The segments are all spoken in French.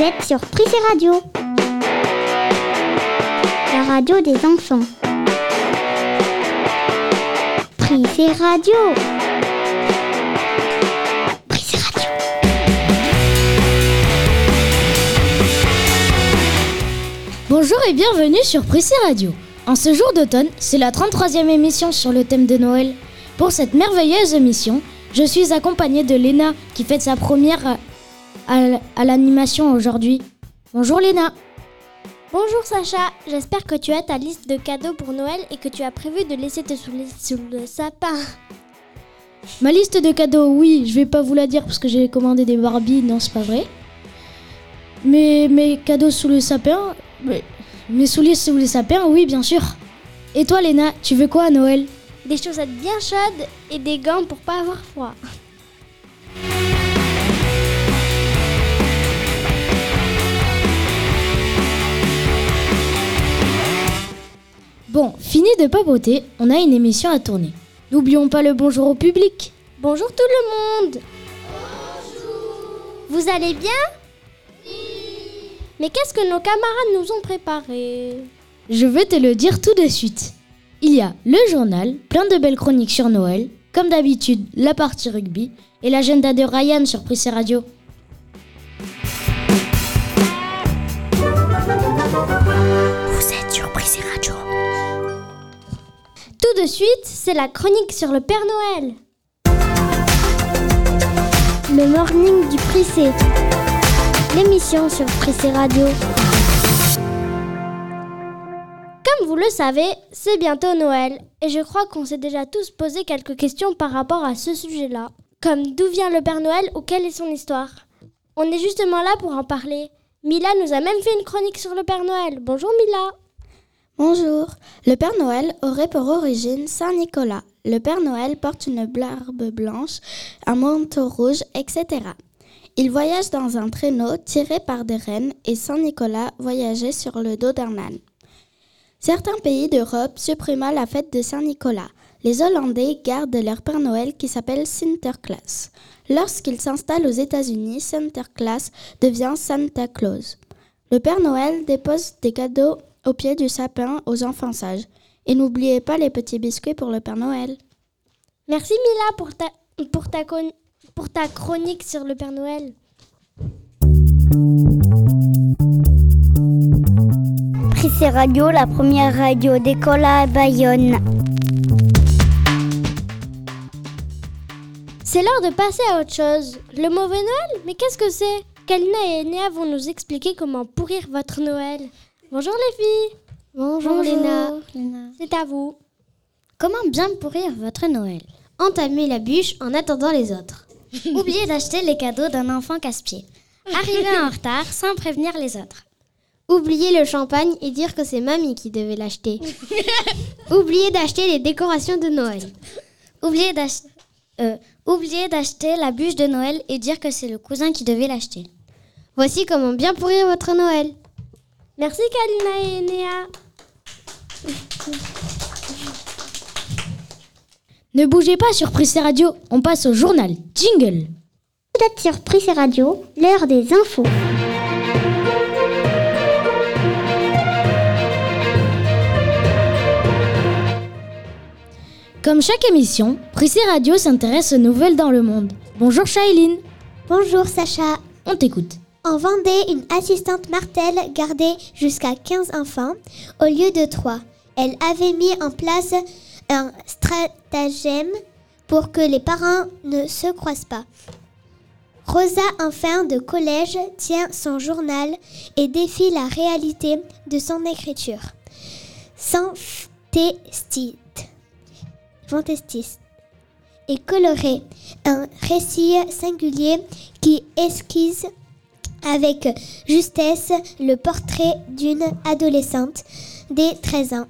Vous êtes sur Radio. La radio des enfants. Prissé Radio. Prissé Radio. Bonjour et bienvenue sur Prissé Radio. En ce jour d'automne, c'est la 33e émission sur le thème de Noël. Pour cette merveilleuse émission, je suis accompagnée de Léna qui fête sa première à, l'animation aujourd'hui. Bonjour Léna. Bonjour Sacha, j'espère que tu as ta liste de cadeaux pour Noël et que tu as prévu de laisser tes souliers sous le sapin. Ma liste de cadeaux, oui, je vais pas vous la dire parce que j'ai commandé des Barbies, non c'est pas vrai. Mais mes cadeaux sous le sapin, mais- mes souliers sous le sapin, oui bien sûr. Et toi Léna, tu veux quoi à Noël? Des chaussettes bien chaudes et des gants pour pas avoir froid. Bon, fini de papoter, on a une émission à tourner. N'oublions pas le bonjour au public. Bonjour tout le monde Vous allez bien? Mais qu'est-ce que nos camarades nous ont préparé? Je vais te le dire tout de suite. Il y a le journal, plein de belles chroniques sur Noël, comme d'habitude la partie rugby et l'agenda de Ryan sur Prissé Radio. Tout de suite, c'est la chronique sur le Père Noël. Le morning du Prissé. L'émission sur Prissé Radio. Comme vous le savez, c'est bientôt Noël et je crois qu'on s'est déjà tous posé quelques questions par rapport à ce sujet-là. Comme d'où vient le Père Noël ou quelle est son histoire? On est justement là pour en parler. Mila nous a même fait une chronique sur le Père Noël. Bonjour Mila Bonjour. Le Père Noël aurait pour origine Saint Nicolas. Le Père Noël porte une barbe blanche, un manteau rouge, etc. Il voyage dans un traîneau tiré par des rennes et Saint Nicolas voyageait sur le dos d'un âne. Certains pays d'Europe supprima la fête de Saint-Nicolas. Les Hollandais gardent leur Père Noël qui s'appelle Sinterklaas. Lorsqu'il s'installe aux États-Unis, Sinterklaas devient Santa Claus. Le Père Noël dépose des cadeaux au pied du sapin aux enfants sages. Et n'oubliez pas les petits biscuits pour le Père Noël. Merci Mila pour ta, pour ta, con- pour ta chronique sur le Père Noël. Prissé Radio, la première radio d'école à Bayonne. C'est l'heure de passer à autre chose. Le mauvais Noël? Mais qu'est-ce que c'est? Kalina et Enea vont nous expliquer comment pourrir votre Noël? Bonjour les filles Bonjour, Léna. C'est à vous. Comment bien pourrir votre Noël? Entamer la bûche en attendant les autres. Oublier d'acheter les cadeaux d'un enfant casse-pied. Arriver en retard sans prévenir les autres. Oubliez le champagne et dire que c'est mamie qui devait l'acheter. Oubliez d'acheter les décorations de Noël. Oublier euh, oublier d'acheter la bûche de Noël et dire que c'est le cousin qui devait l'acheter. Voici comment bien pourrir votre Noël. Merci Kalina et Enea. Ne bougez pas sur Prissé Radio, on passe au journal. Jingle Vous êtes sur Prissé Radio, l'heure des infos. Comme chaque émission, Prissé Radio s'intéresse aux nouvelles dans le monde. Bonjour Shailene, Bonjour Sacha. on t'écoute. En Vendée, une assistante Martel gardait jusqu'à 15 enfants au lieu de 3. Elle avait mis en place un stratagème pour que les parents ne se croisent pas. Rosa, en fin de collège, tient son journal et défie la réalité de son écriture. Fantastique et coloré. Un récit singulier qui esquisse avec justesse le portrait d'une adolescente des 13 ans.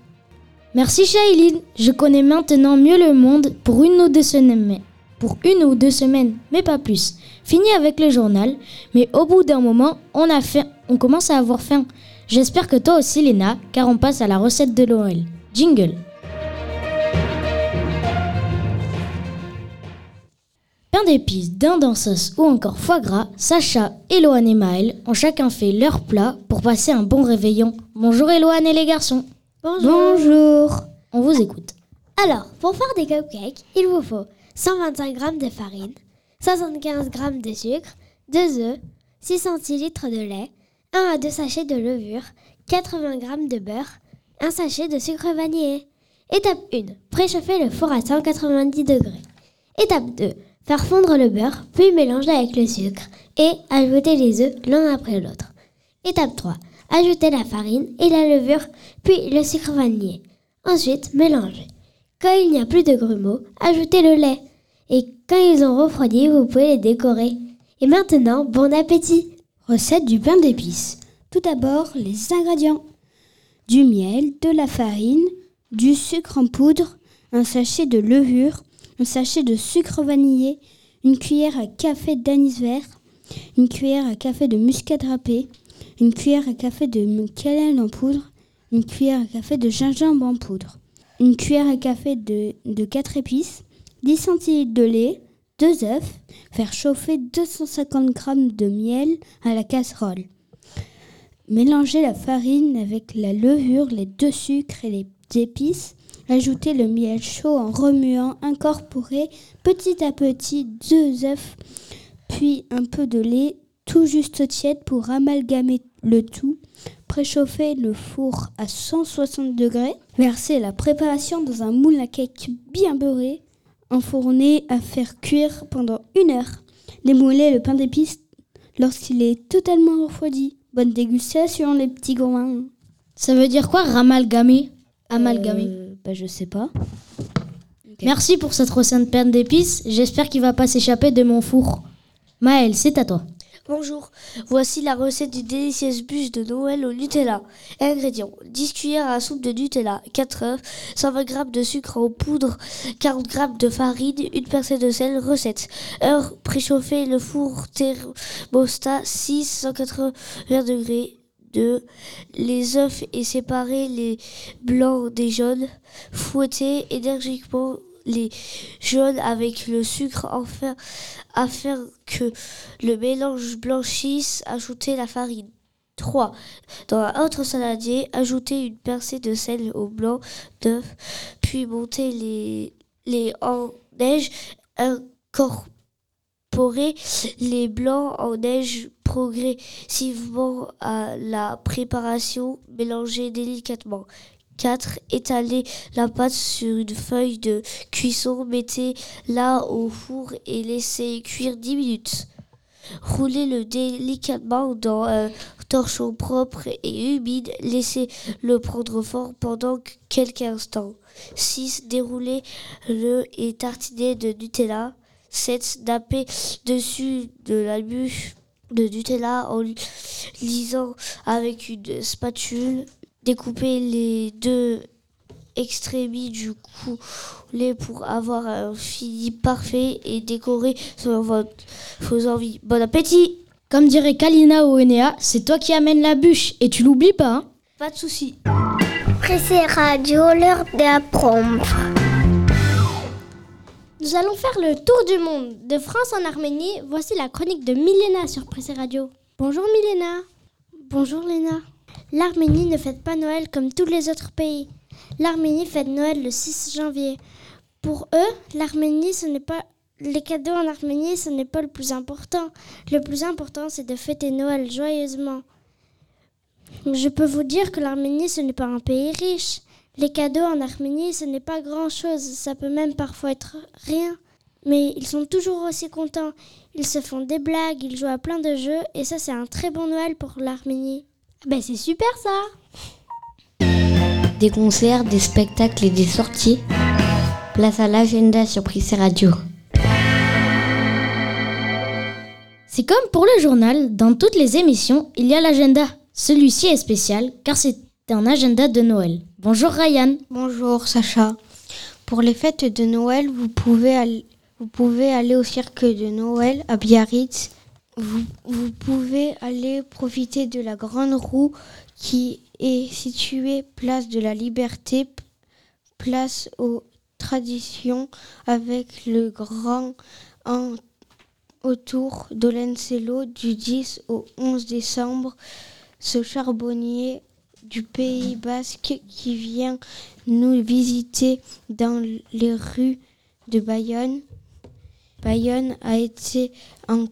Merci Shailene, je connais maintenant mieux le monde pour une ou deux semaines. mais- Pour une ou deux semaines, mais pas plus. Fini avec le journal, mais au bout d'un moment, on a faim, on commence à avoir faim. J'espère que toi aussi Léna, car on passe à la recette de Noël. Jingle. Pain d'épices, dinde en sauce ou encore foie gras, Sacha, Eloane et Maël ont chacun fait leur plat pour passer un bon réveillon. Bonjour Eloane et les garçons. Bonjour. On vous écoute. Alors, pour faire des cupcakes, il vous faut 125 g de farine, 75 g de sucre, 2 œufs, 6 centilitres de lait, 1 à 2 sachets de levure, 80 g de beurre, 1 sachet de sucre vanillé. Étape 1. Préchauffer le four à 190 degrés. Étape 2. Faire fondre le beurre, puis mélanger avec le sucre et ajouter les œufs l'un après l'autre. Étape 3. Ajouter la farine et la levure, puis le sucre vanillé. Ensuite, mélanger. Quand il n'y a plus de grumeaux, ajoutez le lait. Et quand ils ont refroidi, vous pouvez les décorer. Et maintenant, bon appétit Recette du pain d'épices. Tout d'abord, les ingrédients. Du miel, de la farine, du sucre en poudre, un sachet de levure, un sachet de sucre vanillé, une cuillère à café d'anis vert, une cuillère à café de muscade râpé, une cuillère à café de cannelle en poudre, une cuillère à café de gingembre en poudre, une cuillère à café de, de 4 épices, 10 centilitres de lait, 2 œufs, faire chauffer 250 g de miel à la casserole. Mélanger la farine avec la levure, les deux sucres et les épices. Ajouter le miel chaud en remuant, incorporer petit à petit deux œufs, puis un peu de lait tout juste tiède pour amalgamer le tout. Préchauffer le four à 160 degrés. Verser la préparation dans un moule à cake bien beurré. Enfourner à faire cuire pendant une heure. Démouler le pain d'épices lorsqu'il est totalement refroidi. Bonne dégustation les petits gourmands. Ça veut dire quoi ramalgamer? Amalgamer Euh, bah, je sais pas. Merci pour cette recette de pain d'épices. J'espère qu'il va pas s'échapper de mon four. Maël, c'est à toi. Bonjour, voici la recette du délicieuse bûche de Noël au Nutella. Ingrédients 10 cuillères à soupe de Nutella, 4 œufs, 120 g de sucre en poudre, 40 g de farine, une percée de sel. Recette Heure préchauffer le four thermostat 6 180 degrés. 2. Les œufs et séparer les blancs des jaunes. Fouetter énergiquement les jaunes avec le sucre afin, afin que le mélange blanchisse. Ajouter la farine. 3. Dans un autre saladier, ajouter une percée de sel au blanc d'œuf, puis monter les, en neige, incorporer les blancs en neige progressivement à la préparation, mélanger délicatement. 4. Étaler la pâte sur une feuille de cuisson, mettez-la au four et laissez cuire 10 minutes. Roulez-le délicatement dans un torchon propre et humide, laissez-le prendre fort pendant quelques instants. 6. Déroulez-le et tartinez de Nutella. 7. Nappez dessus de la bûche de Nutella en lisant avec une spatule. Découpez les deux extrémis du coulet pour avoir un fini parfait et décorer selon votre, vos envies. Bon appétit Comme dirait Kalina ou Enea, c'est toi qui amènes la bûche et tu l'oublies pas. Hein Pas de souci. Pressé Radio, l'heure d'apprendre. Nous allons faire le tour du monde, de France en Arménie. Voici la chronique de Milena sur Pressé Radio. Bonjour Milena. Bonjour Léna. L'Arménie ne fête pas Noël comme tous les autres pays. L'Arménie fête Noël le 6 janvier. Pour eux, l'Arménie, ce n'est pas les cadeaux en Arménie, ce n'est pas le plus important. Le plus important, c'est de fêter Noël joyeusement. Je peux vous dire que l'Arménie, ce n'est pas un pays riche. Les cadeaux en Arménie, ce n'est pas grand-chose. Ça peut même parfois être rien. Mais ils sont toujours aussi contents. Ils se font des blagues, ils jouent à plein de jeux. Et ça, c'est un très bon Noël pour l'Arménie. Ben, c'est super ça Des concerts, des spectacles et des sorties. Place à l'agenda sur Prissé Radio. C'est comme pour le journal, dans toutes les émissions, il y a l'agenda. Celui-ci est spécial car c'est un agenda de Noël. Bonjour Ryan. Bonjour Sacha. Pour les fêtes de Noël, vous pouvez aller, vous pouvez aller au cirque de Noël à Biarritz. Vous, vous pouvez aller profiter de la grande roue qui est située place de la Liberté, place aux traditions avec le grand autour d'Olencello du 10 au 11 décembre. Ce charbonnier du Pays basque qui vient nous visiter dans les rues de Bayonne. Bayonne a été en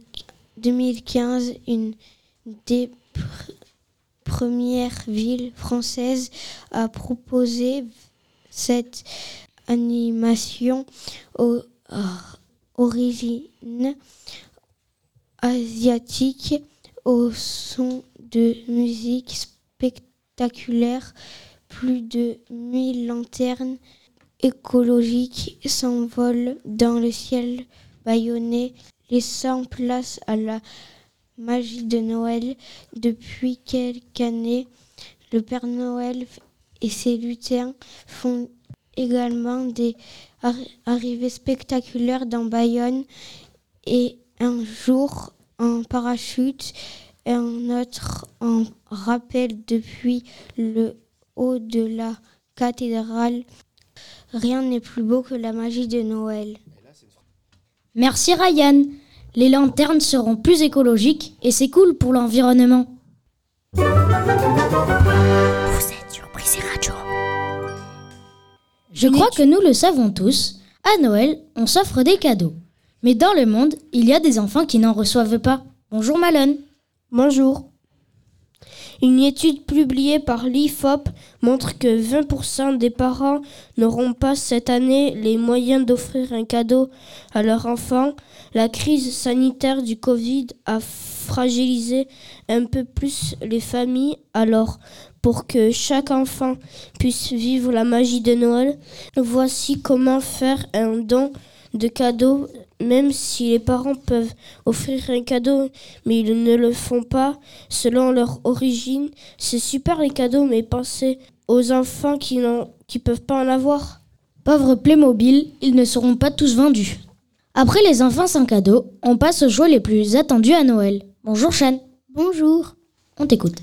2015 une des premières villes françaises à proposer cette animation aux origines asiatiques au son de musique spectaculaire. Plus de 1000 lanternes écologiques s'envolent dans le ciel bayonnais, laissant place à la magie de Noël. Depuis quelques années, le Père Noël et ses lutins font également des arrivées spectaculaires dans Bayonne et un jour en parachute et un autre en rappel depuis le haut de la cathédrale. Rien n'est plus beau que la magie de Noël. Merci Ryan. Les lanternes seront plus écologiques et c'est cool pour l'environnement. Vous êtes sur Radio. Je crois que nous le savons tous. À Noël, on s'offre des cadeaux. Mais dans le monde, il y a des enfants qui n'en reçoivent pas. Bonjour Malone. Bonjour. Une étude publiée par l'IFOP montre que 20% des parents n'auront pas cette année les moyens d'offrir un cadeau à leur enfant. La crise sanitaire du Covid a fragilisé un peu plus les familles. Alors, pour que chaque enfant puisse vivre la magie de Noël, voici comment faire un don de cadeaux même si les parents peuvent offrir un cadeau, mais ils ne le font pas selon leur origine. C'est super les cadeaux, mais pensez aux enfants qui ne qui peuvent pas en avoir. Pauvres Playmobil, ils ne seront pas tous vendus. Après les enfants sans cadeau, on passe aux jouets les plus attendus à Noël. Bonjour Chan. Bonjour. On t'écoute.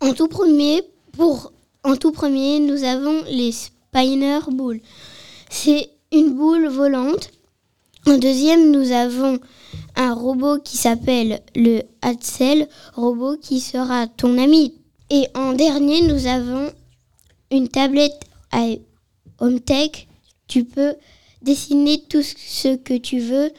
En tout premier, pour en tout premier, nous avons les Spiner Bull. C'est une boule volante en deuxième, nous avons un robot qui s'appelle le Hatsel, robot qui sera ton ami. Et en dernier, nous avons une tablette à HomeTech. Tu peux dessiner tout ce que tu veux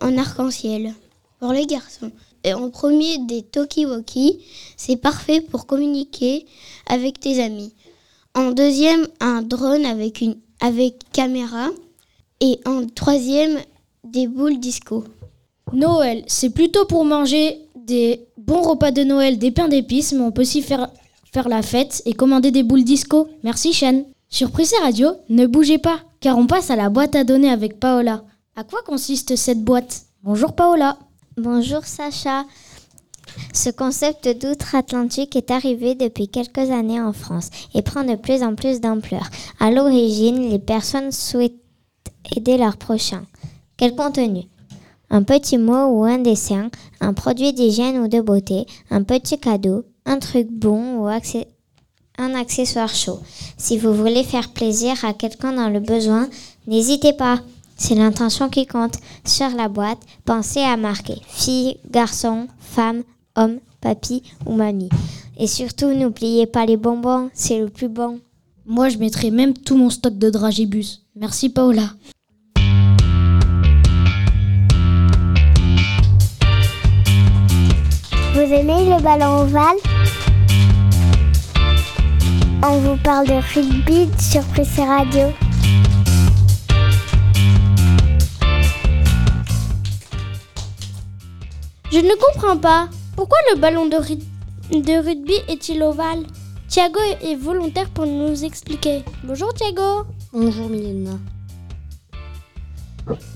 en arc-en-ciel pour les garçons. Et en premier, des Tokiwoki, c'est parfait pour communiquer avec tes amis. En deuxième, un drone avec une avec caméra. Et en troisième, des boules disco. Noël, c'est plutôt pour manger des bons repas de Noël, des pains d'épices, mais on peut aussi faire, faire la fête et commander des boules disco. Merci Chen. Sur Prissé Radio, ne bougez pas, car on passe à la boîte à donner avec Paola. À quoi consiste cette boîte? Bonjour Paola. Bonjour Sacha. Ce concept d'outre-Atlantique est arrivé depuis quelques années en France et prend de plus en plus d'ampleur. À l'origine, les personnes souhaitent aider leurs prochains. Quel contenu? Un petit mot ou un dessin, un produit d'hygiène ou de beauté, un petit cadeau, un truc bon ou un accessoire chaud. Si vous voulez faire plaisir à quelqu'un dans le besoin, n'hésitez pas. C'est l'intention qui compte. Sur la boîte, pensez à marquer fille, garçon, femme, homme, papy ou mamie. Et surtout, n'oubliez pas les bonbons, c'est le plus bon. Moi, je mettrai même tout mon stock de dragibus. Merci Paola. Vous aimez le ballon ovale? On vous parle de rugby sur Pressé Radio. Je ne comprends pas. Pourquoi le ballon de, de rugby est-il ovale? Thiago est volontaire pour nous expliquer. Bonjour Thiago. Bonjour Milena.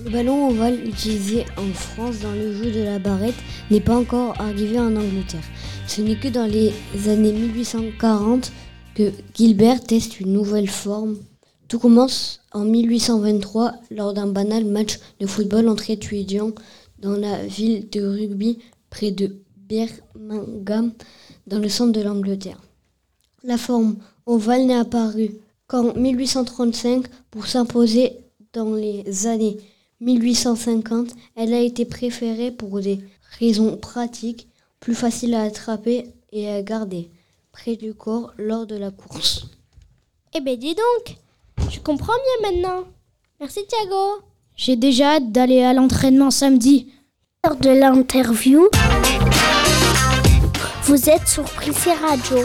Le ballon ovale utilisé en France dans le jeu de la barrette n'est pas encore arrivé en Angleterre. Ce n'est que dans les années 1840 que Gilbert teste une nouvelle forme. Tout commence en 1823 lors d'un banal match de football entre étudiants dans la ville de Rugby près de Birmingham dans le centre de l'Angleterre. La forme ovale n'est apparue qu'en 1835 pour s'imposer dans les années 1850, elle a été préférée pour des raisons pratiques, plus facile à attraper et à garder près du corps lors de la course. Eh ben dis donc, je comprends mieux maintenant. Merci Thiago. J'ai déjà hâte d'aller à l'entraînement samedi. Lors de l'interview, vous êtes sur Prissé Radio.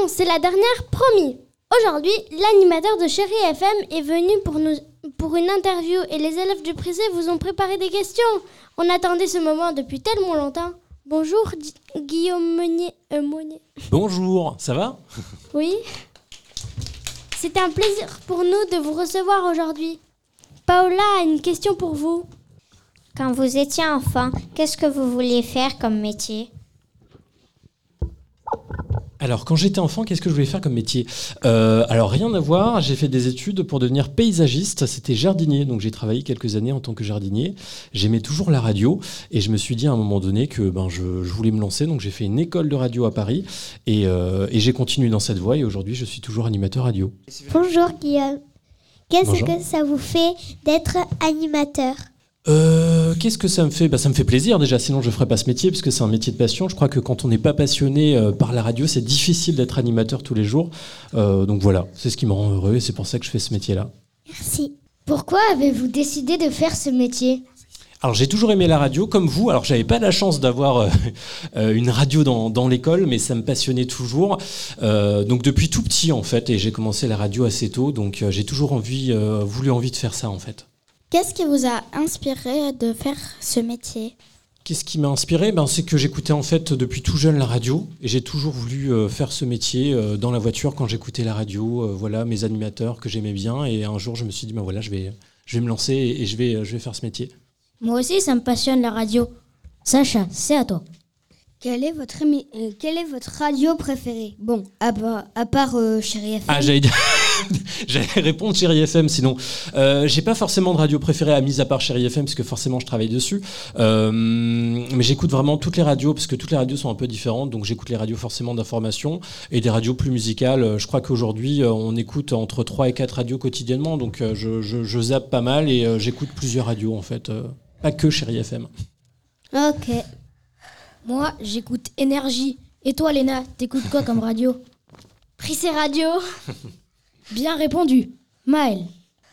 Bon, c'est la dernière, promis. Aujourd'hui, l'animateur de Chéri FM est venu pour, nous, pour une interview et les élèves du Prisé vous ont préparé des questions. On attendait ce moment depuis tellement longtemps. Bonjour Guillaume Meunier. Euh, Bonjour, ça va? Oui. C'est un plaisir pour nous de vous recevoir aujourd'hui. Paola a une question pour vous. Quand vous étiez enfant, qu'est-ce que vous vouliez faire comme métier? Alors, quand j'étais enfant, qu'est-ce que je voulais faire comme métier? Euh, Alors, rien à voir. J'ai fait des études pour devenir paysagiste. C'était jardinier. Donc, j'ai travaillé quelques années en tant que jardinier. J'aimais toujours la radio. Et je me suis dit à un moment donné que ben, je, voulais me lancer. Donc, j'ai fait une école de radio à Paris. Et, euh, et j'ai continué dans cette voie. Et aujourd'hui, je suis toujours animateur radio. Bonjour, Guillaume. Qu'est-ce que ça vous fait d'être animateur? Euh, qu'est-ce que ça me fait? Bah, Ça me fait plaisir déjà, sinon je ne ferais pas ce métier, parce que c'est un métier de passion. Je crois que quand on n'est pas passionné euh, par la radio, c'est difficile d'être animateur tous les jours. Euh, donc voilà, c'est ce qui me rend heureux et c'est pour ça que je fais ce métier-là. Merci. Pourquoi avez-vous décidé de faire ce métier? Alors j'ai toujours aimé la radio comme vous. Alors j'avais pas la chance d'avoir une radio dans, dans l'école, mais ça me passionnait toujours. donc depuis tout petit en fait, et j'ai commencé la radio assez tôt. Donc j'ai toujours envie, voulu envie de faire ça en fait. Qu'est-ce qui vous a inspiré de faire ce métier? Qu'est-ce qui m'a inspiré? Ben, C'est que j'écoutais en fait depuis tout jeune la radio et j'ai toujours voulu euh, faire ce métier euh, dans la voiture quand j'écoutais la radio, euh, voilà mes animateurs que j'aimais bien et un jour je me suis dit ben voilà je vais, je vais me lancer et, je, vais, je vais faire ce métier. Moi aussi ça me passionne la radio. Sacha, c'est à toi. Quelle est votre, quelle est votre radio préférée Bon, à, à part Chérie FM. Ah, j'allais dire... J'allais répondre Chéri FM, sinon. Euh, j'ai pas forcément de radio préférée à mise à part Chéri FM, parce que forcément je travaille dessus. Euh, mais j'écoute vraiment toutes les radios, parce que toutes les radios sont un peu différentes. Donc j'écoute les radios forcément d'information et des radios plus musicales. Je crois qu'aujourd'hui, euh, on écoute entre 3 et 4 radios quotidiennement. Donc je, je, zappe pas mal et j'écoute plusieurs radios, en fait. pas que Chéri FM. Ok. Moi, j'écoute Énergie. Et toi, Léna, t'écoutes quoi comme radio? Prissé Radio. Bien répondu. Maël.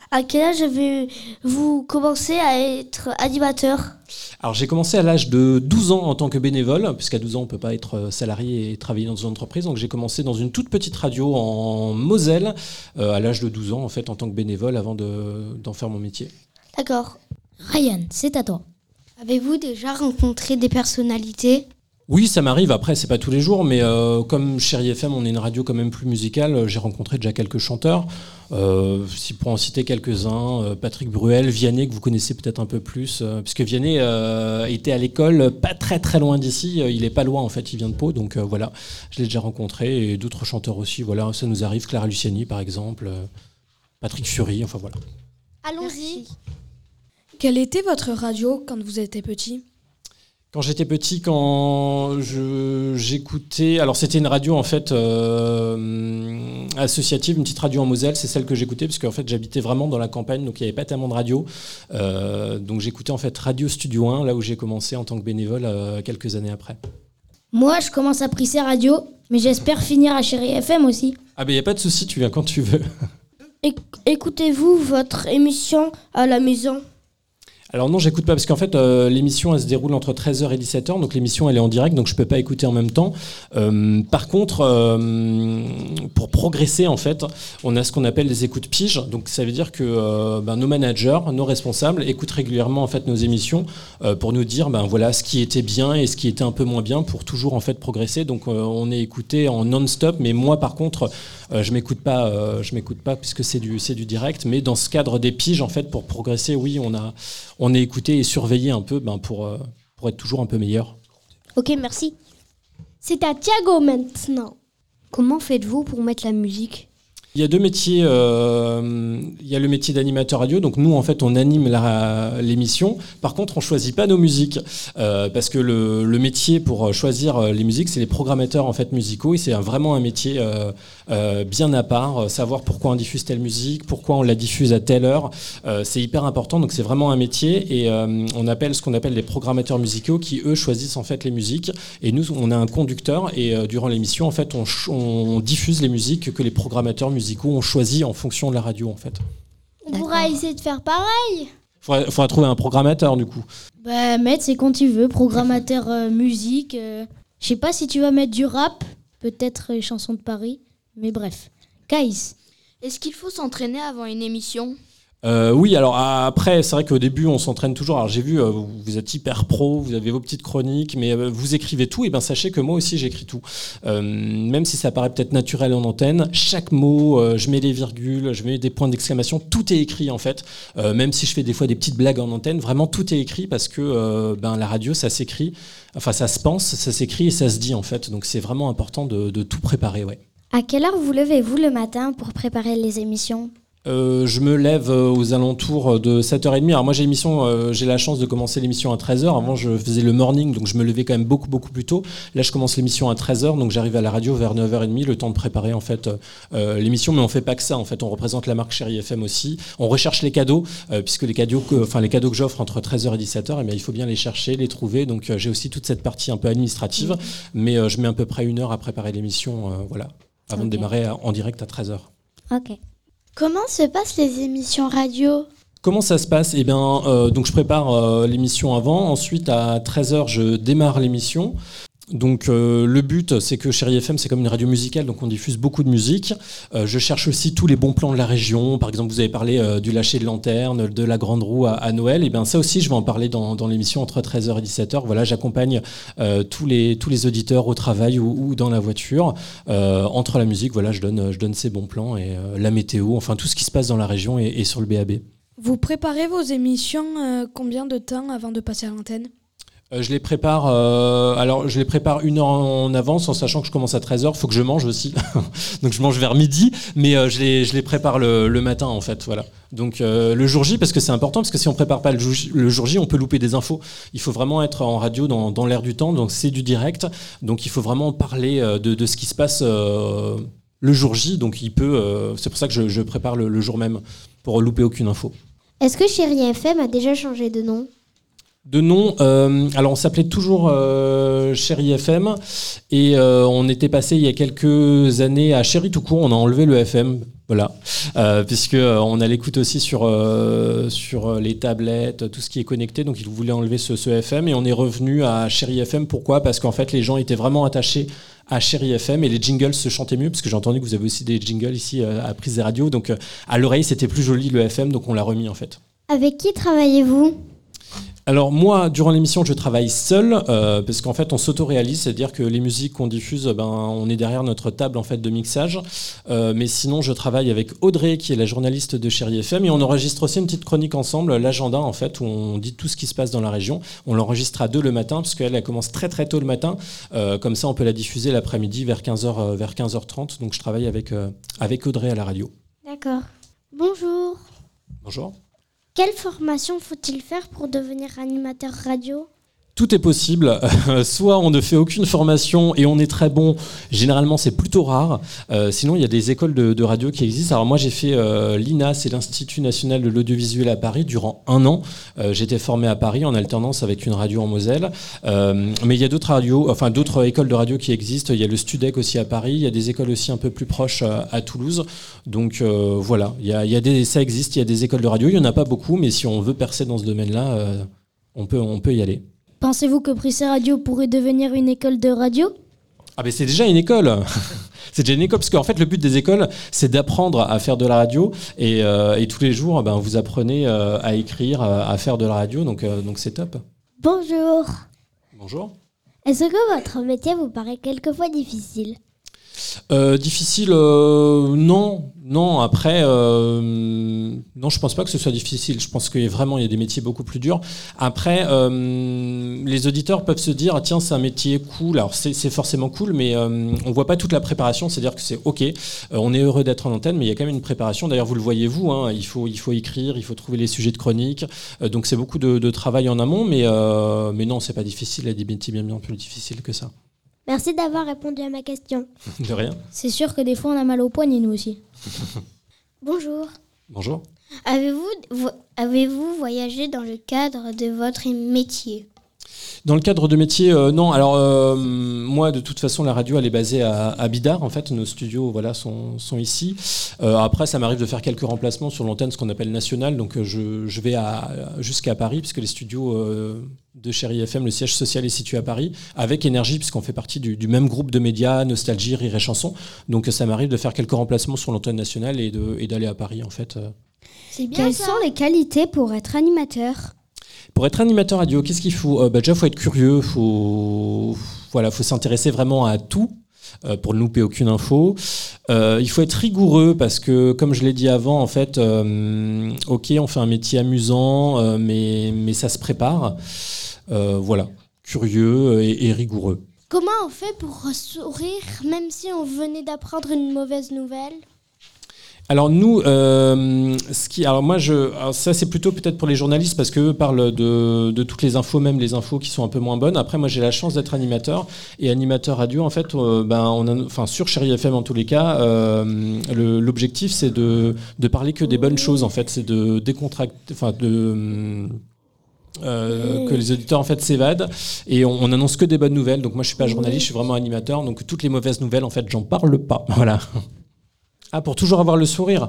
À quel âge avez-vous commencé à être animateur? Alors j'ai commencé à l'âge de 12 ans en tant que bénévole, puisqu'à 12 ans on ne peut pas être euh, salarié et travailler dans une entreprise. Donc j'ai commencé dans une toute petite radio en Moselle, euh, à l'âge de 12 ans en fait en tant que bénévole avant d'en faire mon métier. D'accord. Ryan, c'est à toi. Avez-vous déjà rencontré des personnalités? Oui, ça m'arrive. Après, c'est pas tous les jours, mais euh, comme Chéri FM, on est une radio quand même plus musicale. Euh, j'ai rencontré déjà quelques chanteurs. Euh, si pour en citer quelques-uns, Patrick Bruel, Vianney, que vous connaissez peut-être un peu plus, puisque Vianney était à l'école pas très très loin d'ici. il est pas loin en fait, il vient de Pau, donc voilà, je l'ai déjà rencontré et d'autres chanteurs aussi. Voilà, ça nous arrive. Clara Luciani, par exemple, Patrick Fury, enfin voilà. Allons-y. Quelle était votre radio quand vous étiez petit? Quand j'étais petit, quand j'écoutais, alors c'était une radio en fait euh, associative, une petite radio en Moselle, c'est celle que j'écoutais parce qu'en fait j'habitais vraiment dans la campagne, donc il n'y avait pas tellement de radio. Euh, donc j'écoutais en fait Radio Studio 1, là où j'ai commencé en tant que bénévole euh, quelques années après. Moi, je commence à Prisser Radio, mais j'espère finir à Chéri FM aussi. Ah ben il n'y a pas de souci, tu viens quand tu veux. Écoutez-vous votre émission à la maison? Alors non, j'écoute pas parce qu'en fait euh, l'émission elle se déroule entre 13h et 17h, donc l'émission elle est en direct, donc je peux pas écouter en même temps. Euh, par contre, euh, pour progresser en fait, on a ce qu'on appelle des écoutes piges, donc ça veut dire que ben, nos managers, nos responsables écoutent régulièrement en fait nos émissions pour nous dire ben voilà ce qui était bien et ce qui était un peu moins bien pour toujours en fait progresser. Donc on est écouté en non-stop, mais moi par contre je m'écoute pas, je m'écoute pas puisque c'est du c'est du direct, mais dans ce cadre des piges en fait pour progresser, oui on a on est écouté et surveillé un peu ben, pour, euh, pour être toujours un peu meilleur. Ok, merci. C'est à Thiago maintenant. Comment faites-vous pour mettre la musique? Il y a deux métiers. Euh, il y a le métier d'animateur radio. Donc nous, en fait, on anime l'émission. Par contre, on choisit pas nos musiques euh, parce que le, le, métier pour choisir les musiques, c'est les programmateurs en fait musicaux. Et c'est vraiment un métier euh, bien à part. savoir pourquoi on diffuse telle musique, pourquoi on la diffuse à telle heure, c'est hyper important. Donc c'est vraiment un métier et on appelle ce qu'on appelle les programmateurs musicaux qui eux choisissent en fait les musiques. Et nous, on a un conducteur et durant l'émission, en fait, on, on diffuse les musiques que les programmateurs musicaux ont choisi en fonction de la radio en fait. On pourra essayer de faire pareil. Faudra, faudra trouver un programmateur du coup. Bah mettre c'est quand tu veux, programmateur euh, musique. Euh. Je sais pas si tu vas mettre du rap, peut-être les chansons de Paris, mais bref. Kaïs. Est-ce qu'il faut s'entraîner avant une émission? Euh, oui, alors après, c'est vrai qu'au début, on s'entraîne toujours. Alors j'ai vu, euh, vous êtes hyper pro, vous avez vos petites chroniques, mais euh, vous écrivez tout. Et bien sachez que moi aussi, j'écris tout. même si ça paraît peut-être naturel en antenne, chaque mot, je mets des virgules, je mets des points d'exclamation, tout est écrit en fait. même si je fais des fois des petites blagues en antenne, vraiment tout est écrit parce que ben, la radio, ça s'écrit, enfin ça se pense, ça s'écrit et ça se dit en fait. Donc c'est vraiment important de, de tout préparer, ouais. À quelle heure vous levez-vous le matin pour préparer les émissions euh, je me lève euh, aux alentours de 7h30. Alors moi j'ai l'émission, euh, j'ai la chance de commencer l'émission à 13h. Avant je faisais le morning, donc je me levais quand même beaucoup beaucoup plus tôt. Là je commence l'émission à 13h, donc j'arrive à la radio vers 9h30, le temps de préparer en fait l'émission. Mais on fait pas que ça en fait, on représente la marque Chérie FM aussi. On recherche les cadeaux, puisque les cadeaux, que, enfin les cadeaux que j'offre entre 13h et 17h, eh il faut bien les chercher, les trouver. Donc j'ai aussi toute cette partie un peu administrative, mais je mets à peu près une heure à préparer l'émission, voilà, avant de démarrer en direct à 13h. Ok. Comment se passent les émissions radio? Comment ça se passe? Eh bien, euh, donc je prépare euh, l'émission avant. Ensuite, à 13h, je démarre l'émission. Donc euh, le but, c'est que Chérie FM, c'est comme une radio musicale, donc on diffuse beaucoup de musique. Euh, je cherche aussi tous les bons plans de la région. Par exemple, vous avez parlé euh, du lâcher de lanterne, de la grande roue à, Noël. Et bien ça aussi, je vais en parler dans, l'émission entre 13h et 17h. Voilà, j'accompagne tous les auditeurs au travail ou, dans la voiture. entre la musique, voilà, je donne ces bons plans et la météo, enfin tout ce qui se passe dans la région et, et sur le BAB. Vous préparez vos émissions combien de temps avant de passer à l'antenne? Je les prépare. Euh, alors, je les prépare une heure en avance, en sachant que je commence à 13h. Il faut que je mange aussi. Donc, je mange vers midi, mais euh, je, les, je les prépare le, matin, en fait. Voilà. Donc, le jour J, parce que c'est important, parce que si on prépare pas le, jour J, on peut louper des infos. Il faut vraiment être en radio dans, dans l'air du temps. Donc, c'est du direct. Donc, il faut vraiment parler de, de ce qui se passe le jour J. Donc, il peut. c'est pour ça que je, je prépare le, le jour même pour louper aucune info. Est-ce que Chérie FM a déjà changé de nom? De nom. Euh, alors on s'appelait toujours euh, Chéri FM et euh, on était passé il y a quelques années à Chéri tout court. On a enlevé le FM. Voilà, puisque on a l'écoute aussi sur les tablettes, tout ce qui est connecté. Donc ils voulaient enlever ce, ce FM et on est revenu à Chéri FM. Pourquoi? Parce qu'en fait les gens étaient vraiment attachés à Chéri FM et les jingles se chantaient mieux parce que j'ai entendu que vous avez aussi des jingles ici à Prise des Radios. Donc à l'oreille c'était plus joli le FM, donc on l'a remis en fait. Avec qui travaillez-vous? Alors moi, durant l'émission, je travaille seul euh, parce qu'en fait, on s'auto-réalise, c'est-à-dire que les musiques qu'on diffuse, ben, on est derrière notre table en fait de mixage. Euh, mais sinon, je travaille avec Audrey, qui est la journaliste de Chéri FM, et on enregistre aussi une petite chronique ensemble, l'agenda en fait, où on dit tout ce qui se passe dans la région. On l'enregistre à deux le matin, parce qu'elle elle commence très très tôt le matin. Euh, comme ça, on peut la diffuser l'après-midi vers 15h, vers 15h30. Donc je travaille avec, avec Audrey à la radio. D'accord. Bonjour. Bonjour. Quelle formation faut-il faire pour devenir animateur radio? Tout est possible. soit on ne fait aucune formation et on est très bon. Généralement, c'est plutôt rare. Euh, sinon, il y a des écoles de, radio qui existent. Alors moi, j'ai fait euh, l'INA, c'est l'Institut national de l'audiovisuel à Paris, durant un an. Euh, j'étais formé à Paris en alternance avec une radio en Moselle. mais il y a d'autres radios, enfin d'autres écoles de radio qui existent. Il y a le Studec aussi à Paris. Il y a des écoles aussi un peu plus proches à Toulouse. Donc voilà, il y a des, ça existe. Il y a des écoles de radio. Il y en a pas beaucoup, mais si on veut percer dans ce domaine-là, on peut, on peut y aller. Pensez-vous que Prissé Radio pourrait devenir une école de radio? Ah ben c'est déjà une école. C'est déjà une école, parce qu'en fait le but des écoles, c'est d'apprendre à faire de la radio, et, euh, tous les jours, ben, vous apprenez euh, à écrire, à faire de la radio, donc euh, donc c'est top. Bonjour. Bonjour. Est-ce que votre métier vous paraît quelquefois difficile? Euh, difficile, euh, non, non. Après, euh, non, je pense pas que ce soit difficile. Je pense que vraiment il y a des métiers beaucoup plus durs. Après, les auditeurs peuvent se dire tiens, c'est un métier cool. Alors c'est forcément cool, mais on voit pas toute la préparation. C'est-à-dire que c'est ok, on est heureux d'être en antenne, mais il y a quand même une préparation. D'ailleurs, vous le voyez vous, hein, il faut il faut écrire, il faut trouver les sujets de chronique. donc c'est beaucoup de, travail en amont, mais mais non, c'est pas difficile. Il y a des métiers bien bien plus difficiles que ça. Merci d'avoir répondu à ma question. De rien. C'est sûr que des fois on a mal au poignet nous aussi. Bonjour. Bonjour. Avez-vous avez voyagé dans le cadre de votre métier? Dans le cadre de métier, euh, non. Alors euh, moi, de toute façon, la radio, elle est basée à, Bidar. En fait, nos studios, voilà, sont, sont ici. Euh, après, ça m'arrive de faire quelques remplacements sur l'antenne, ce qu'on appelle nationale. Donc, je, je vais jusqu'à Paris, puisque les studios de Chéri FM, le siège social est situé à Paris, avec énergie, puisqu'on fait partie du, même groupe de médias, Nostalgie, Rire et Chanson. Donc, ça m'arrive de faire quelques remplacements sur l'antenne nationale et d'aller et à Paris, en fait. Quelles sont les qualités pour être animateur? Pour être animateur radio, qu'est-ce qu'il faut euh, bah, Déjà, il faut être curieux, faut, voilà, faut s'intéresser vraiment à tout euh, pour ne louper aucune info. Euh, il faut être rigoureux parce que, comme je l'ai dit avant, en fait, ok, on fait un métier amusant, mais, ça se prépare. voilà, curieux et rigoureux. Comment on fait pour sourire même si on venait d'apprendre une mauvaise nouvelle? Alors nous, euh, ce qui, alors moi je, ça c'est plutôt peut-être pour les journalistes parce qu'eux parlent de, de, toutes les infos, même les infos qui sont un peu moins bonnes. Après moi j'ai la chance d'être animateur et animateur radio en fait, euh, ben on enfin sur Chéri FM en tous les cas, euh, l'objectif c'est de, de parler que des bonnes choses en fait, c'est de décontracter, enfin de que les auditeurs en fait s'évadent et on, on, annonce que des bonnes nouvelles. Donc moi je suis pas journaliste, je suis vraiment animateur. Donc toutes les mauvaises nouvelles en fait j'en parle pas. Voilà. Ah, pour toujours avoir le sourire.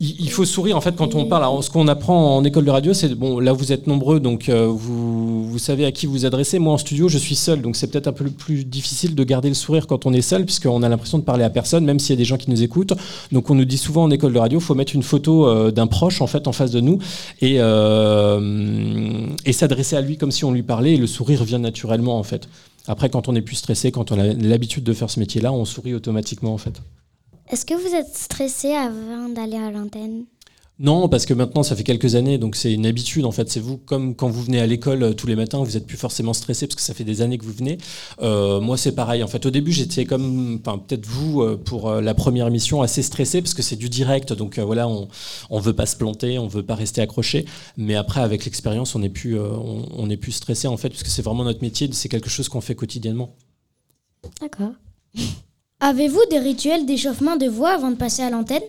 Il, faut sourire en fait quand on parle. Ce qu'on apprend en école de radio, c'est bon. Là, vous êtes nombreux, donc euh, vous, vous, savez à qui vous adressez. Moi, en studio, je suis seul, donc c'est peut-être un peu plus difficile de garder le sourire quand on est seul, puisqu'on a l'impression de parler à personne, même s'il y a des gens qui nous écoutent. Donc, on nous dit souvent en école de radio, faut mettre une photo euh, d'un proche en fait en face de nous et, euh, et s'adresser à lui comme si on lui parlait. Et le sourire vient naturellement en fait. Après, quand on est plus stressé, quand on a l'habitude de faire ce métier-là, on sourit automatiquement en fait. Est-ce que vous êtes stressé avant d'aller à l'antenne? Non, parce que maintenant, ça fait quelques années, donc c'est une habitude en fait. C'est vous, comme quand vous venez à l'école euh, tous les matins, vous êtes plus forcément stressé parce que ça fait des années que vous venez. Euh, moi, c'est pareil. En fait, au début, j'étais comme, enfin, peut-être vous euh, pour la première émission, assez stressé parce que c'est du direct, donc voilà, on, on veut pas se planter, on veut pas rester accroché. Mais après, avec l'expérience, on n'est plus, on, est plus stressé en fait, parce que c'est vraiment notre métier, c'est quelque chose qu'on fait quotidiennement. D'accord. Avez-vous des rituels d'échauffement de voix avant de passer à l'antenne?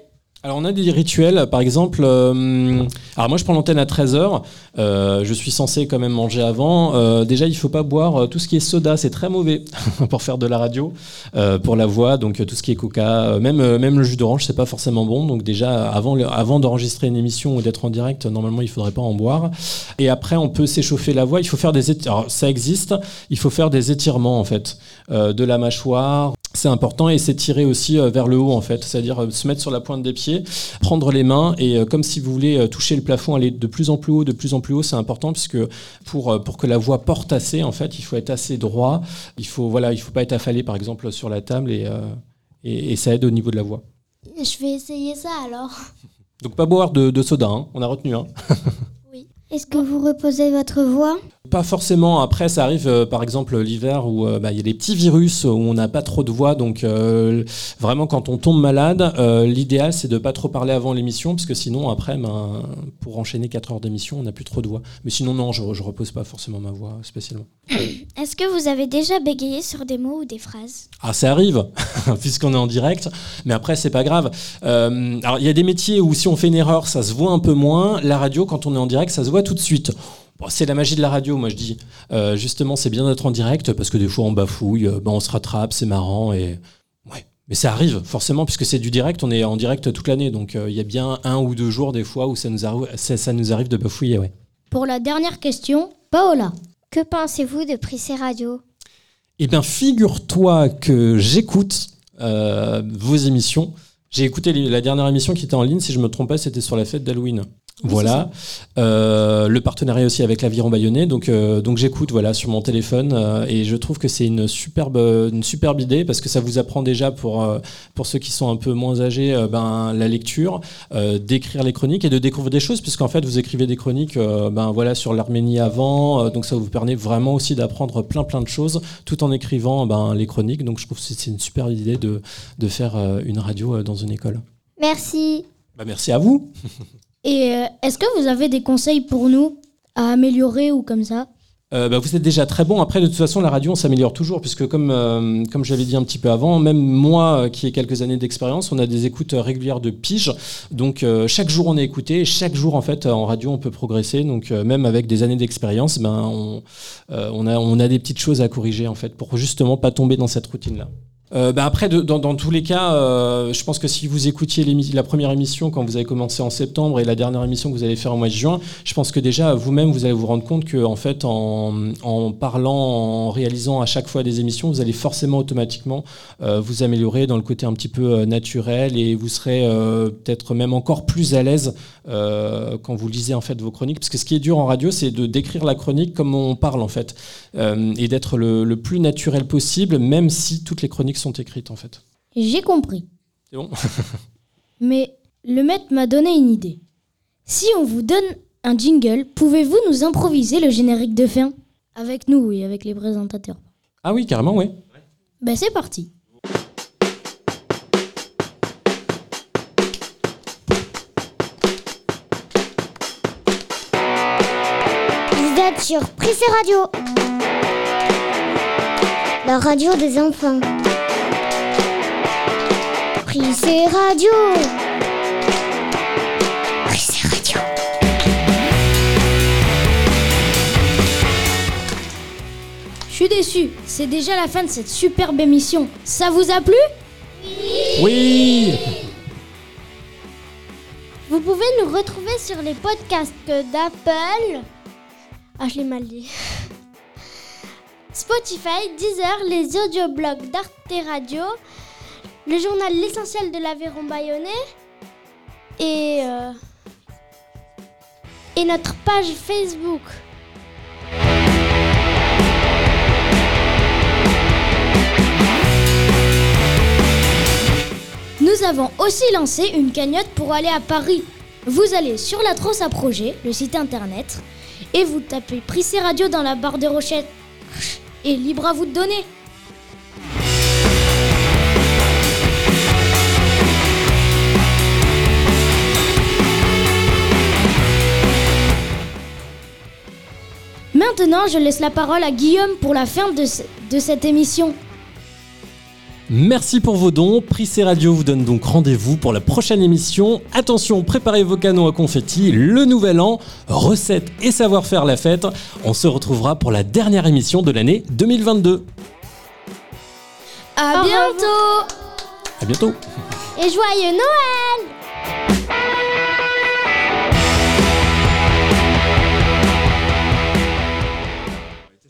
Alors on a des rituels, par exemple, euh, alors moi je prends l'antenne à 13h, euh, je suis censé quand même manger avant. Euh, déjà il faut pas boire tout ce qui est soda, c'est très mauvais pour faire de la radio, pour la voix, donc tout ce qui est coca, même, même le jus d'orange c'est pas forcément bon, donc déjà avant, avant d'enregistrer une émission ou d'être en direct, normalement il faudrait pas en boire. Et après on peut s'échauffer la voix, il faut faire des ça existe, il faut faire des étirements en fait, de la mâchoire, c'est important et s'étirer aussi vers le haut en fait, c'est-à-dire se mettre sur la pointe des pieds prendre les mains et euh, comme si vous voulez euh, toucher le plafond, aller de plus en plus haut, de plus en plus haut, c'est important puisque pour, euh, pour que la voix porte assez, en fait, il faut être assez droit. Il faut voilà, il faut pas être affalé par exemple sur la table et, et, ça aide au niveau de la voix. Je vais essayer ça alors. Donc pas boire de, soda, hein. on a retenu. Hein. Est-ce que vous reposez votre voix? Pas forcément. Après, ça arrive, euh, par exemple, l'hiver où euh, bah, il y a des petits virus où on n'a pas trop de voix. Donc, euh, vraiment, quand on tombe malade, l'idéal, c'est de pas trop parler avant l'émission, parce que sinon, après, ben, pour enchaîner 4 heures d'émission, on n'a plus trop de voix. Mais sinon, non, je, je repose pas forcément ma voix spécialement. Est-ce que vous avez déjà bégayé sur des mots ou des phrases? Ah, ça arrive, puisqu'on est en direct. Mais après, c'est pas grave. alors, il y a des métiers où si on fait une erreur, ça se voit un peu moins. La radio, quand on est en direct, ça se voit tout de suite. c'est la magie de la radio, moi je dis. Euh, justement, c'est bien d'être en direct parce que des fois on bafouille, euh, ben, on se rattrape, c'est marrant et ouais. Mais ça arrive forcément puisque c'est du direct, on est en direct toute l'année, donc euh, il y a bien un ou deux jours des fois où ça nous arrive, ça, nous arrive de bafouiller, ouais. Pour la dernière question, Paola. Que pensez-vous de Prissé Radio? Eh bien, figure-toi que j'écoute vos émissions. J'ai écouté la dernière émission qui était en ligne, si je me trompe pas, c'était sur la fête d'Halloween. Voilà. Euh, le partenariat aussi avec l'Aviron Bayonnais. Donc, euh, donc j'écoute voilà, sur mon téléphone euh, et je trouve que c'est une superbe, une superbe idée parce que ça vous apprend déjà pour, pour ceux qui sont un peu moins âgés ben, la lecture, d'écrire les chroniques et de découvrir des choses puisqu'en fait vous écrivez des chroniques ben, voilà, sur l'Arménie avant. donc ça vous permet vraiment aussi d'apprendre plein plein de choses tout en écrivant ben, les chroniques. Donc je trouve que c'est une superbe idée de, de faire une radio dans une école. Merci. Bah, merci à vous. Et euh, est-ce que vous avez des conseils pour nous à améliorer ou comme ça? Euh, bah, vous êtes déjà très bon. Après, de toute façon, la radio, on s'améliore toujours, puisque comme, euh, comme j'avais dit un petit peu avant, même moi qui ai quelques années d'expérience, on a des écoutes régulières de pige. Donc, chaque jour, on est écouté. chaque jour, en fait, en radio, on peut progresser. Donc, même avec des années d'expérience, ben, on, on, a, on a des petites choses à corriger, en fait, pour justement pas tomber dans cette routine-là. Euh, bah après, dans, tous les cas, euh, je pense que si vous écoutiez la première émission quand vous avez commencé en septembre et la dernière émission que vous allez faire au mois de juin, je pense que déjà vous-même vous allez vous rendre compte que en fait, en, parlant, en réalisant à chaque fois des émissions, vous allez forcément automatiquement euh, vous améliorer dans le côté un petit peu naturel et vous serez peut-être même encore plus à l'aise quand vous lisez en fait vos chroniques. Parce que ce qui est dur en radio, c'est de décrire la chronique comme on parle en fait et d'être le, le plus naturel possible, même si toutes les chroniques sont écrites en fait. J'ai compris. C'est bon. Mais le maître m'a donné une idée. Si on vous donne un jingle, pouvez-vous nous improviser le générique de fin? Avec nous, et avec les présentateurs. Ah oui, carrément, oui. Ben c'est parti. Êtes sur Prissé Radio. La radio des enfants. Prissé Radio. Prissé Radio. Je suis déçu, c'est déjà la fin de cette superbe émission. Ça vous a plu? Oui Vous pouvez nous retrouver sur les podcasts d'Apple. Ah, je l'ai mal dit. Spotify, Deezer, les audioblogs d'Arte Radio, le journal L'essentiel de l'Aveyron Bayonnais et, euh, et notre page Facebook. Nous avons aussi lancé une cagnotte pour aller à Paris. Vous allez sur la Trosse à Projet, le site internet, et vous tapez Prissé Radio dans la barre de recherche et libre à vous de donner. Maintenant, je laisse la parole à Guillaume pour la fin de cette émission. Merci pour vos dons. Prissé Radio vous donne donc rendez-vous pour la prochaine émission. Attention, préparez vos canons à confetti, le nouvel an, recettes et savoir-faire la fête. On se retrouvera pour la dernière émission de l'année 2022. À bientôt À bientôt Et joyeux Noël